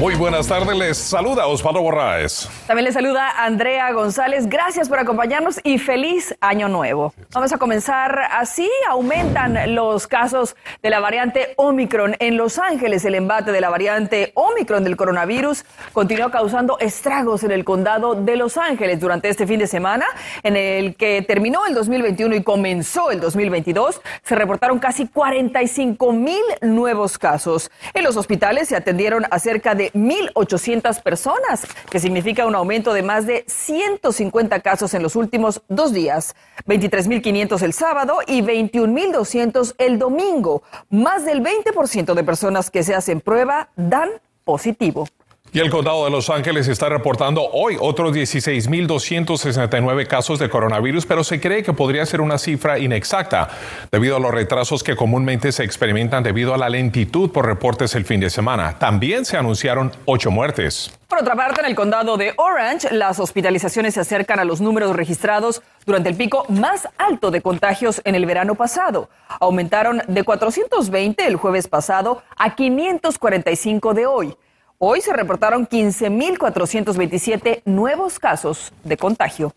Muy buenas tardes, les saluda Osvaldo Borraes. También les saluda Andrea González. Gracias por acompañarnos y feliz año nuevo. Vamos a comenzar así. Aumentan los casos de la variante Omicron en Los Ángeles. El embate de la variante Omicron del coronavirus continuó causando estragos en el condado de Los Ángeles durante este fin de semana, en el que terminó el 2021 y comenzó el 2022. Se reportaron casi 45 mil nuevos casos. En los hospitales se atendieron a cerca de 1.800 personas, que significa un aumento de más de 150 casos en los últimos dos días. 23.500 el sábado y 21.200 el domingo. Más del 20% de personas que se hacen prueba dan positivo. Y el condado de Los Ángeles está reportando hoy otros 16.269 casos de coronavirus, pero se cree que podría ser una cifra inexacta debido a los retrasos que comúnmente se experimentan debido a la lentitud por reportes el fin de semana. También se anunciaron ocho muertes. Por otra parte, en el condado de Orange, las hospitalizaciones se acercan a los números registrados durante el pico más alto de contagios en el verano pasado. Aumentaron de 420 el jueves pasado a 545 de hoy. Hoy se reportaron 15.427 nuevos casos de contagio.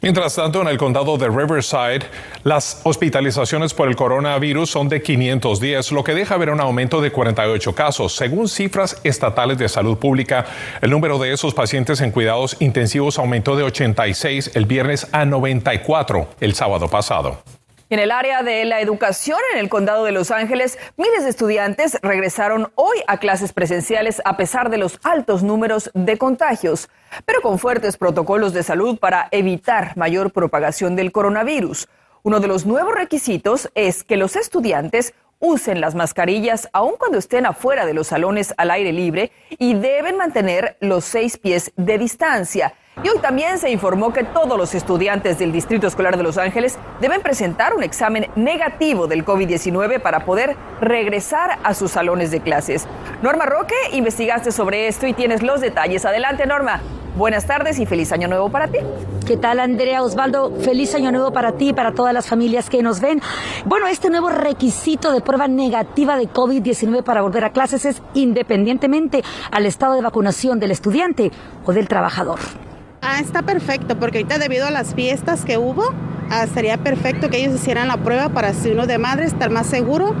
Mientras tanto, en el condado de Riverside, las hospitalizaciones por el coronavirus son de 510, lo que deja ver un aumento de 48 casos. Según cifras estatales de salud pública, el número de esos pacientes en cuidados intensivos aumentó de 86 el viernes a 94 el sábado pasado. En el área de la educación en el condado de Los Ángeles, miles de estudiantes regresaron hoy a clases presenciales a pesar de los altos números de contagios, pero con fuertes protocolos de salud para evitar mayor propagación del coronavirus. Uno de los nuevos requisitos es que los estudiantes usen las mascarillas aun cuando estén afuera de los salones al aire libre y deben mantener los seis pies de distancia. Y hoy también se informó que todos los estudiantes del Distrito Escolar de Los Ángeles deben presentar un examen negativo del COVID-19 para poder regresar a sus salones de clases. Norma Roque, investigaste sobre esto y tienes los detalles. Adelante, Norma. Buenas tardes y feliz año nuevo para ti. ¿Qué tal, Andrea Osvaldo? Feliz año nuevo para ti y para todas las familias que nos ven. Bueno, este nuevo requisito de prueba negativa de COVID-19 para volver a clases es independientemente al estado de vacunación del estudiante o del trabajador. Ah, está perfecto, porque ahorita debido a las fiestas que hubo, ah, sería perfecto que ellos hicieran la prueba para si uno de madre estar más seguro.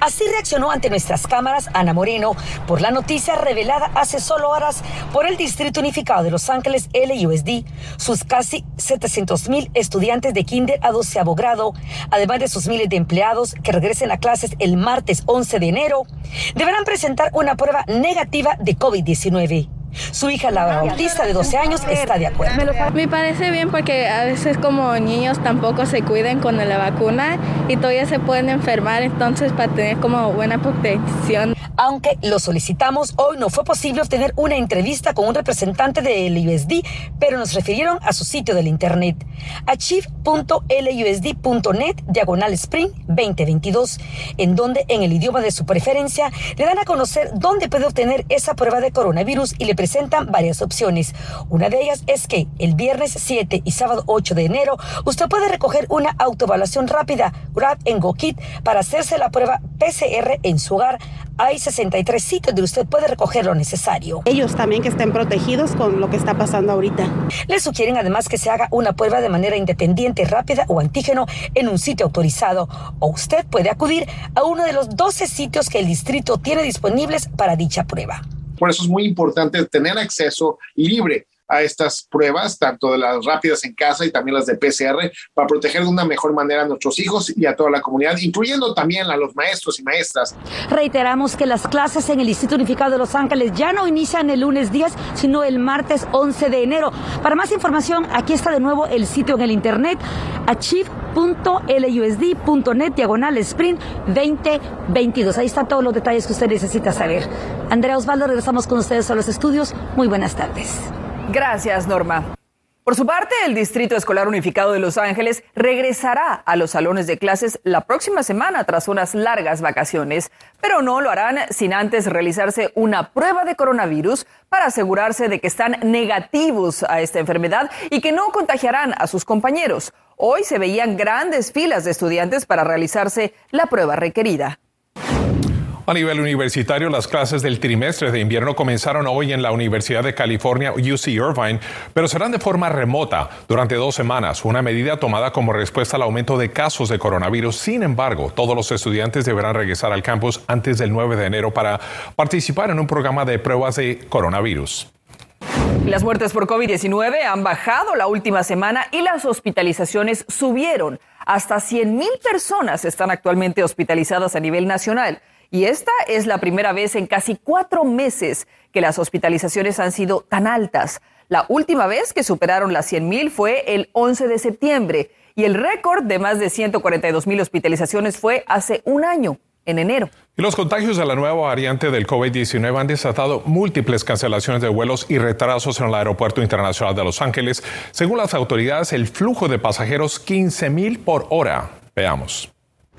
Así reaccionó ante nuestras cámaras Ana Moreno por la noticia revelada hace solo horas por el Distrito Unificado de Los Ángeles, LUSD, sus casi 700 mil estudiantes de kinder a 12 grado, además de sus miles de empleados que regresen a clases el martes 11 de enero, deberán presentar una prueba negativa de COVID-19. Su hija, la Bautista, de 12 años, está de acuerdo. Me parece bien porque a veces como niños tampoco se cuiden con la vacuna y todavía se pueden enfermar, entonces para tener como buena protección. Aunque lo solicitamos, hoy no fue posible obtener una entrevista con un representante del USD, pero nos refirieron a su sitio del internet, achieve.lusd.net diagonal Spring 2022, en donde en el idioma de su preferencia le dan a conocer dónde puede obtener esa prueba de coronavirus y le presentan varias opciones. Una de ellas es que el viernes 7 y sábado 8 de enero usted puede recoger una autoevaluación rápida, Grab en GoKit, para hacerse la prueba PCR en su hogar hay 63 sitios donde usted puede recoger lo necesario. Ellos también que estén protegidos con lo que está pasando ahorita. Le sugieren además que se haga una prueba de manera independiente, rápida o antígeno en un sitio autorizado. O usted puede acudir a uno de los 12 sitios que el distrito tiene disponibles para dicha prueba. Por eso es muy importante tener acceso libre a estas pruebas, tanto de las rápidas en casa y también las de PCR, para proteger de una mejor manera a nuestros hijos y a toda la comunidad, incluyendo también a los maestros y maestras. Reiteramos que las clases en el Distrito Unificado de Los Ángeles ya no inician el lunes 10, sino el martes 11 de enero. Para más información, aquí está de nuevo el sitio en el internet, achieve.lusd.net, diagonal sprint 2022. Ahí están todos los detalles que usted necesita saber. Andrea Osvaldo, regresamos con ustedes a los estudios. Muy buenas tardes. Gracias, Norma. Por su parte, el Distrito Escolar Unificado de Los Ángeles regresará a los salones de clases la próxima semana tras unas largas vacaciones, pero no lo harán sin antes realizarse una prueba de coronavirus para asegurarse de que están negativos a esta enfermedad y que no contagiarán a sus compañeros. Hoy se veían grandes filas de estudiantes para realizarse la prueba requerida. A nivel universitario, las clases del trimestre de invierno comenzaron hoy en la Universidad de California, UC Irvine, pero serán de forma remota durante dos semanas, una medida tomada como respuesta al aumento de casos de coronavirus. Sin embargo, todos los estudiantes deberán regresar al campus antes del 9 de enero para participar en un programa de pruebas de coronavirus. Las muertes por COVID-19 han bajado la última semana y las hospitalizaciones subieron. Hasta 100.000 personas están actualmente hospitalizadas a nivel nacional. Y esta es la primera vez en casi cuatro meses que las hospitalizaciones han sido tan altas. La última vez que superaron las 100.000 fue el 11 de septiembre y el récord de más de 142 mil hospitalizaciones fue hace un año, en enero. Y los contagios de la nueva variante del COVID-19 han desatado múltiples cancelaciones de vuelos y retrasos en el Aeropuerto Internacional de Los Ángeles. Según las autoridades, el flujo de pasajeros 15 mil por hora. Veamos.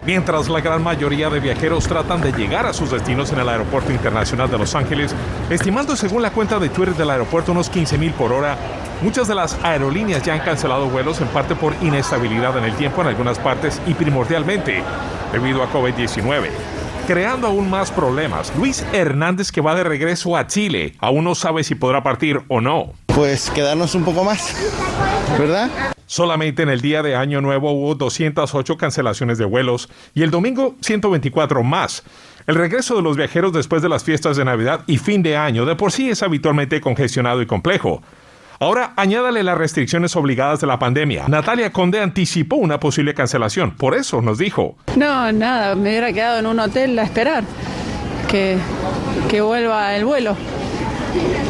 Mientras la gran mayoría de viajeros tratan de llegar a sus destinos en el Aeropuerto Internacional de Los Ángeles, estimando según la cuenta de Twitter del aeropuerto unos 15 mil por hora, muchas de las aerolíneas ya han cancelado vuelos en parte por inestabilidad en el tiempo en algunas partes y primordialmente debido a COVID-19 creando aún más problemas. Luis Hernández, que va de regreso a Chile, aún no sabe si podrá partir o no. Pues quedarnos un poco más, ¿verdad? Solamente en el día de Año Nuevo hubo 208 cancelaciones de vuelos y el domingo 124 más. El regreso de los viajeros después de las fiestas de Navidad y fin de año de por sí es habitualmente congestionado y complejo. Ahora añádale las restricciones obligadas de la pandemia. Natalia Conde anticipó una posible cancelación, por eso nos dijo. No, nada, me hubiera quedado en un hotel a esperar que, que vuelva el vuelo.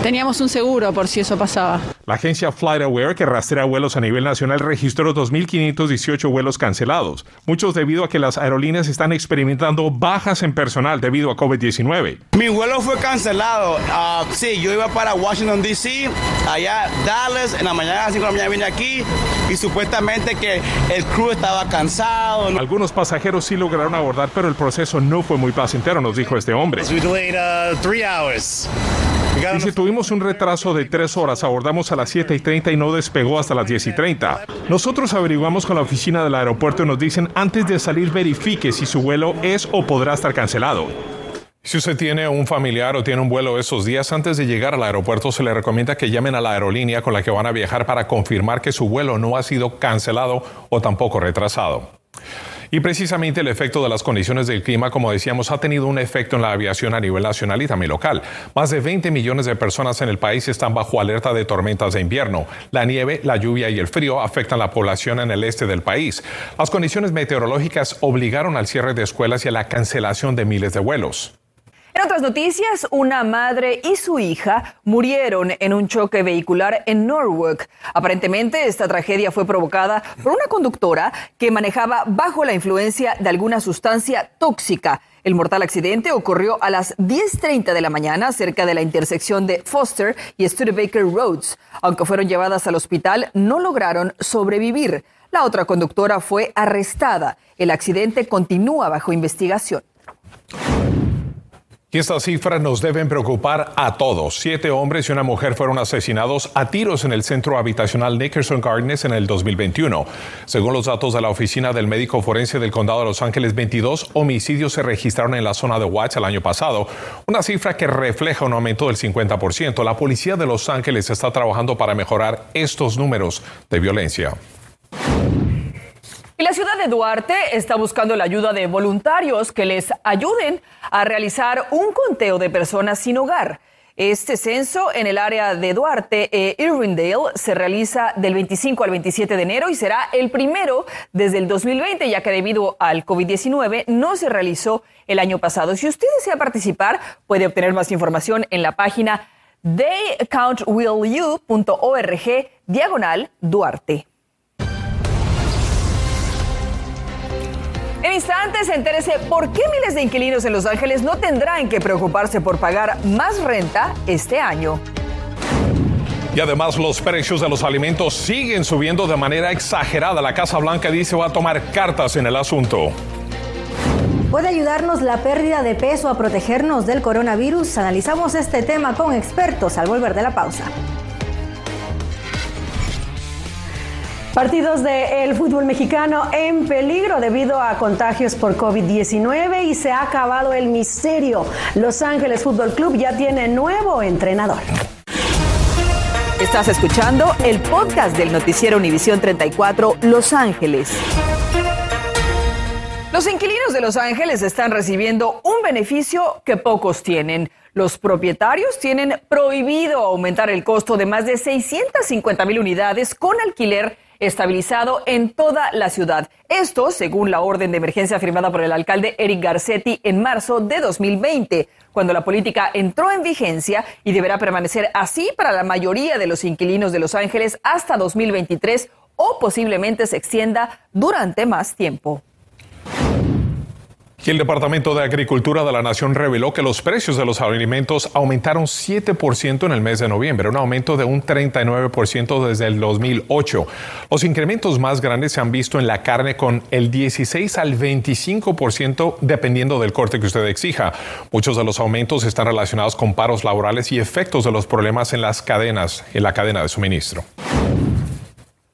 Teníamos un seguro por si eso pasaba. La agencia FlightAware, que rastrea vuelos a nivel nacional, registró 2.518 vuelos cancelados, muchos debido a que las aerolíneas están experimentando bajas en personal debido a COVID-19. Mi vuelo fue cancelado. Ah, sí, yo iba para Washington, D.C., allá Dallas, en la mañana, a las 5 de la mañana vine aquí y supuestamente que el crew estaba cansado. Algunos pasajeros sí lograron abordar, pero el proceso no fue muy placentero, nos dijo este hombre. Dice, tuvimos un retraso de tres horas, abordamos a las 7 y 30 y no despegó hasta las 10 y 30. Nosotros averiguamos con la oficina del aeropuerto y nos dicen, antes de salir verifique si su vuelo es o podrá estar cancelado. Si usted tiene un familiar o tiene un vuelo esos días antes de llegar al aeropuerto, se le recomienda que llamen a la aerolínea con la que van a viajar para confirmar que su vuelo no ha sido cancelado o tampoco retrasado. Y precisamente el efecto de las condiciones del clima, como decíamos, ha tenido un efecto en la aviación a nivel nacional y también local. Más de 20 millones de personas en el país están bajo alerta de tormentas de invierno. La nieve, la lluvia y el frío afectan la población en el este del país. Las condiciones meteorológicas obligaron al cierre de escuelas y a la cancelación de miles de vuelos. En otras noticias, una madre y su hija murieron en un choque vehicular en Norwalk. Aparentemente, esta tragedia fue provocada por una conductora que manejaba bajo la influencia de alguna sustancia tóxica. El mortal accidente ocurrió a las 10.30 de la mañana cerca de la intersección de Foster y Studebaker Roads. Aunque fueron llevadas al hospital, no lograron sobrevivir. La otra conductora fue arrestada. El accidente continúa bajo investigación. Y estas cifras nos deben preocupar a todos. Siete hombres y una mujer fueron asesinados a tiros en el centro habitacional Nickerson Gardens en el 2021. Según los datos de la Oficina del Médico Forense del Condado de Los Ángeles, 22 homicidios se registraron en la zona de Watts el año pasado, una cifra que refleja un aumento del 50%. La policía de Los Ángeles está trabajando para mejorar estos números de violencia. Y la ciudad de Duarte está buscando la ayuda de voluntarios que les ayuden a realizar un conteo de personas sin hogar. Este censo en el área de Duarte, e Irwindale, se realiza del 25 al 27 de enero y será el primero desde el 2020, ya que debido al COVID-19 no se realizó el año pasado. Si usted desea participar, puede obtener más información en la página theycountwillyou.org diagonal Duarte. En instantes, entérese por qué miles de inquilinos en Los Ángeles no tendrán que preocuparse por pagar más renta este año. Y además los precios de los alimentos siguen subiendo de manera exagerada. La Casa Blanca dice va a tomar cartas en el asunto. ¿Puede ayudarnos la pérdida de peso a protegernos del coronavirus? Analizamos este tema con expertos al volver de la pausa. Partidos del fútbol mexicano en peligro debido a contagios por COVID-19 y se ha acabado el misterio. Los Ángeles Fútbol Club ya tiene nuevo entrenador. Estás escuchando el podcast del noticiero Univisión 34 Los Ángeles. Los inquilinos de Los Ángeles están recibiendo un beneficio que pocos tienen. Los propietarios tienen prohibido aumentar el costo de más de 650 mil unidades con alquiler estabilizado en toda la ciudad. Esto según la orden de emergencia firmada por el alcalde Eric Garcetti en marzo de 2020, cuando la política entró en vigencia y deberá permanecer así para la mayoría de los inquilinos de Los Ángeles hasta 2023 o posiblemente se extienda durante más tiempo. Y el Departamento de Agricultura de la Nación reveló que los precios de los alimentos aumentaron 7% en el mes de noviembre, un aumento de un 39% desde el 2008. Los incrementos más grandes se han visto en la carne con el 16 al 25% dependiendo del corte que usted exija. Muchos de los aumentos están relacionados con paros laborales y efectos de los problemas en las cadenas, en la cadena de suministro.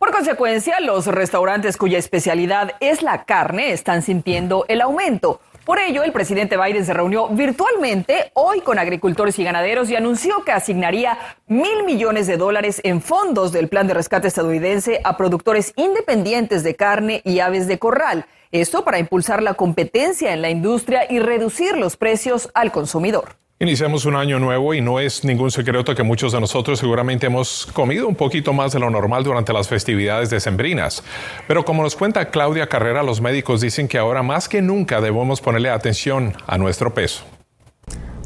Por consecuencia, los restaurantes cuya especialidad es la carne están sintiendo el aumento. Por ello, el presidente Biden se reunió virtualmente hoy con agricultores y ganaderos y anunció que asignaría mil millones de dólares en fondos del plan de rescate estadounidense a productores independientes de carne y aves de corral. Esto para impulsar la competencia en la industria y reducir los precios al consumidor. Iniciamos un año nuevo y no es ningún secreto que muchos de nosotros seguramente hemos comido un poquito más de lo normal durante las festividades decembrinas. Pero como nos cuenta Claudia Carrera, los médicos dicen que ahora más que nunca debemos ponerle atención a nuestro peso.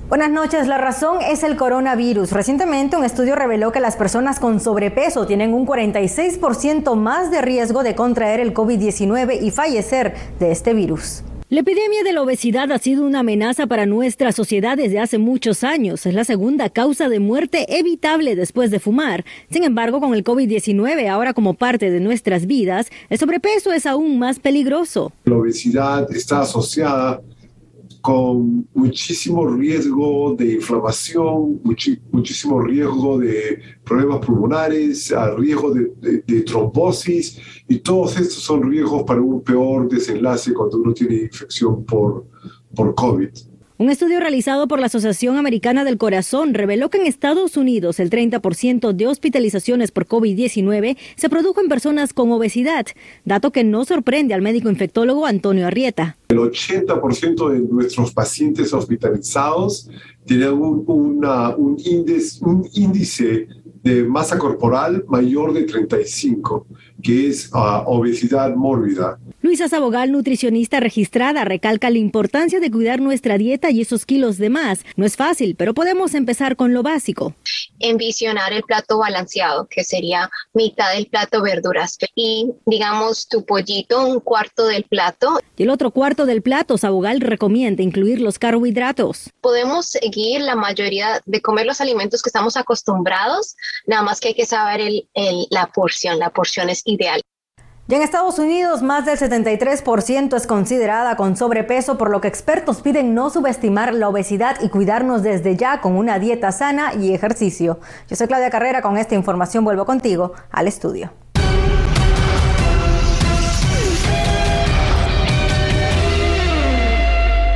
Buenas noches. La razón es el coronavirus. Recientemente un estudio reveló que las personas con sobrepeso tienen un 46% más de riesgo de contraer el COVID-19 y fallecer de este virus. La epidemia de la obesidad ha sido una amenaza para nuestra sociedad desde hace muchos años. Es la segunda causa de muerte evitable después de fumar. Sin embargo, con el COVID-19 ahora como parte de nuestras vidas, el sobrepeso es aún más peligroso. La obesidad está asociada con muchísimo riesgo de inflamación, muchísimo riesgo de problemas pulmonares, riesgo de, de, trombosis, y todos estos son riesgos para un peor desenlace cuando uno tiene infección por, por COVID. Un estudio realizado por la Asociación Americana del Corazón reveló que en Estados Unidos el 30% de hospitalizaciones por COVID-19 se produjo en personas con obesidad, dato que no sorprende al médico infectólogo Antonio Arrieta. El 80% de nuestros pacientes hospitalizados tienen un, índice, un índice de masa corporal mayor de 35, que es ah, obesidad mórbida. Luisa Sabogal, nutricionista registrada, recalca la importancia de cuidar nuestra dieta y esos kilos de más. No es fácil, pero podemos empezar con lo básico. Envisionar el plato balanceado, que sería mitad del plato verduras y, digamos, tu pollito, un cuarto del plato. Y el otro cuarto del plato, Sabogal recomienda incluir los carbohidratos. Podemos seguir la mayoría de comer los alimentos que estamos acostumbrados, nada más que hay que saber la porción, la porción es ideal. Ya en Estados Unidos, más del 73% es considerada con sobrepeso, por lo que expertos piden no subestimar la obesidad y cuidarnos desde ya con una dieta sana y ejercicio. Yo soy Claudia Carrera, con esta información vuelvo contigo al estudio.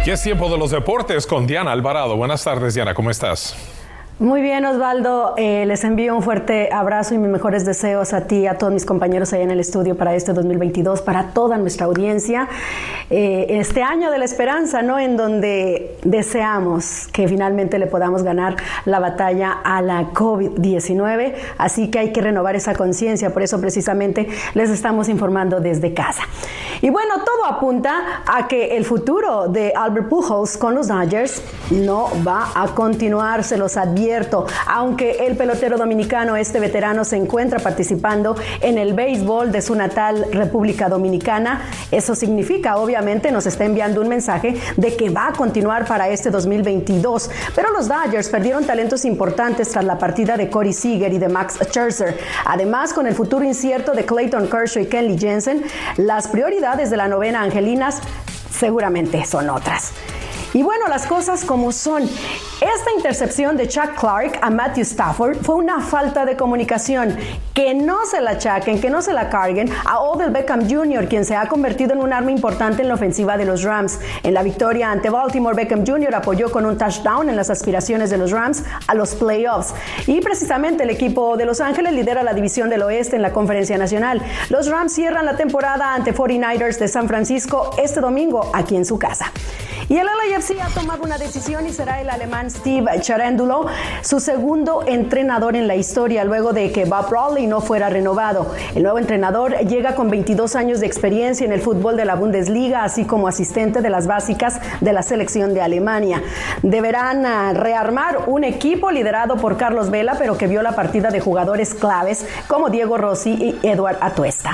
Y es tiempo de los deportes con Diana Alvarado. Buenas tardes, Diana, ¿cómo estás? Muy bien, Osvaldo. Eh, les envío un fuerte abrazo y mis mejores deseos a ti y a todos mis compañeros ahí en el estudio para este 2022, para toda nuestra audiencia. Eh, este año de la esperanza, ¿no? En donde deseamos que finalmente le podamos ganar la batalla a la COVID-19. Así que hay que renovar esa conciencia. Por eso, precisamente, les estamos informando desde casa. Y bueno, todo apunta a que el futuro de Albert Pujols con los Dodgers no va a continuar, se los advierto. Aunque el pelotero dominicano, este veterano, se encuentra participando en el béisbol de su natal República Dominicana, eso significa, obviamente, nos está enviando un mensaje de que va a continuar para este 2022. Pero los Dodgers perdieron talentos importantes tras la partida de Corey Seager y de Max Scherzer. Además, con el futuro incierto de Clayton Kershaw y Kenley Jensen, las prioridades de la novena Angelinas seguramente son otras. Y bueno, las cosas como son. Esta intercepción de Chuck Clark a Matthew Stafford fue una falta de comunicación. Que no se la achaquen, que no se la carguen a Odell Beckham Jr., quien se ha convertido en un arma importante en la ofensiva de los Rams. En la victoria ante Baltimore, Beckham Jr. apoyó con un touchdown en las aspiraciones de los Rams a los playoffs. Y precisamente el equipo de Los Ángeles lidera la división del oeste en la conferencia nacional. Los Rams cierran la temporada ante 49ers de San Francisco este domingo aquí en su casa. Y el LAFC ha tomado una decisión y será el alemán Steve Charandulo su segundo entrenador en la historia luego de que Bob Brawley no fuera renovado. El nuevo entrenador llega con 22 años de experiencia en el fútbol de la Bundesliga, así como asistente de las básicas de la selección de Alemania. Deberán ah, rearmar un equipo liderado por Carlos Vela, pero que vio la partida de jugadores claves como Diego Rossi y Eduard Atuesta.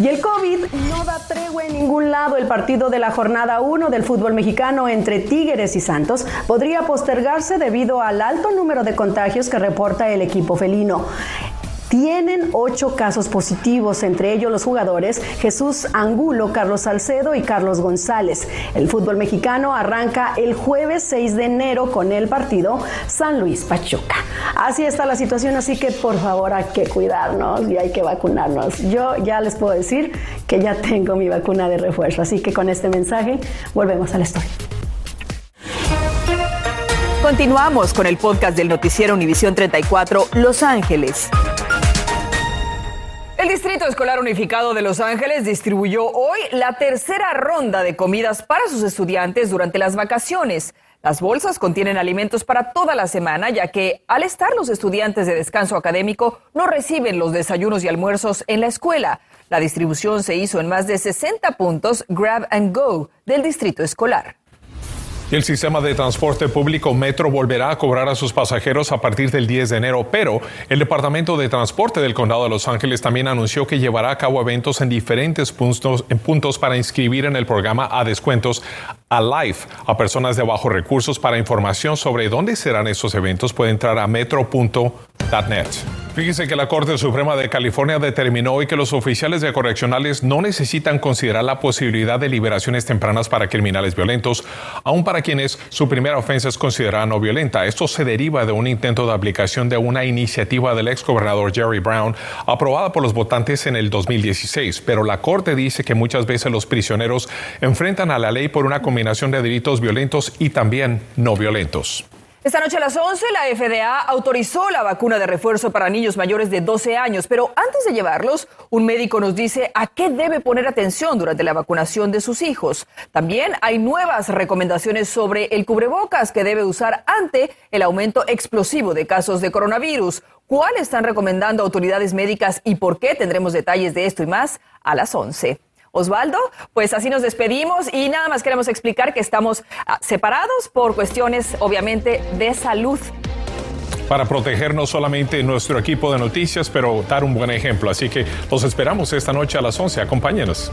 Y el COVID no da tregua en ningún lado. El partido de la jornada 1 del fútbol mexicano entre Tigres y Santos podría postergarse debido al alto número de contagios que reporta el equipo felino tienen ocho casos positivos, entre ellos los jugadores Jesús Angulo, Carlos Salcedo y Carlos González. El fútbol mexicano arranca el jueves 6 de enero con el partido San Luis Pachuca. Así está la situación, así que por favor hay que cuidarnos y hay que vacunarnos. Yo ya les puedo decir que ya tengo mi vacuna de refuerzo, así que con este mensaje volvemos a la historia. Continuamos con el podcast del noticiero Univisión 34 Los Ángeles. El Distrito Escolar Unificado de Los Ángeles distribuyó hoy la tercera ronda de comidas para sus estudiantes durante las vacaciones. Las bolsas contienen alimentos para toda la semana, ya que al estar los estudiantes de descanso académico no reciben los desayunos y almuerzos en la escuela. La distribución se hizo en más de 60 puntos Grab and Go del Distrito Escolar. El sistema de transporte público Metro volverá a cobrar a sus pasajeros a partir del 10 de enero, pero el Departamento de Transporte del Condado de Los Ángeles también anunció que llevará a cabo eventos en diferentes puntos, para inscribir en el programa a descuentos a Life a personas de bajos recursos. Para información sobre dónde serán esos eventos, puede entrar a metro.net. Fíjese que la Corte Suprema de California determinó hoy que los oficiales de correccionales no necesitan considerar la posibilidad de liberaciones tempranas para criminales violentos, aun para quienes su primera ofensa es considerada no violenta. Esto se deriva de un intento de aplicación de una iniciativa del ex gobernador Jerry Brown aprobada por los votantes en el 2016, pero la Corte dice que muchas veces los prisioneros enfrentan a la ley por una combinación de delitos violentos y también no violentos. Esta noche a las 11 la FDA autorizó la vacuna de refuerzo para niños mayores de 12 años, pero antes de llevarlos, un médico nos dice a qué debe poner atención durante la vacunación de sus hijos. También hay nuevas recomendaciones sobre el cubrebocas que debe usar ante el aumento explosivo de casos de coronavirus. ¿Cuál están recomendando autoridades médicas y por qué? Tendremos detalles de esto y más a las 11. Osvaldo, pues así nos despedimos y nada más queremos explicar que estamos ah, separados por cuestiones obviamente de salud. Para proteger no solamente nuestro equipo de noticias, pero dar un buen ejemplo. Así que los esperamos esta noche a las 11. Acompáñenos.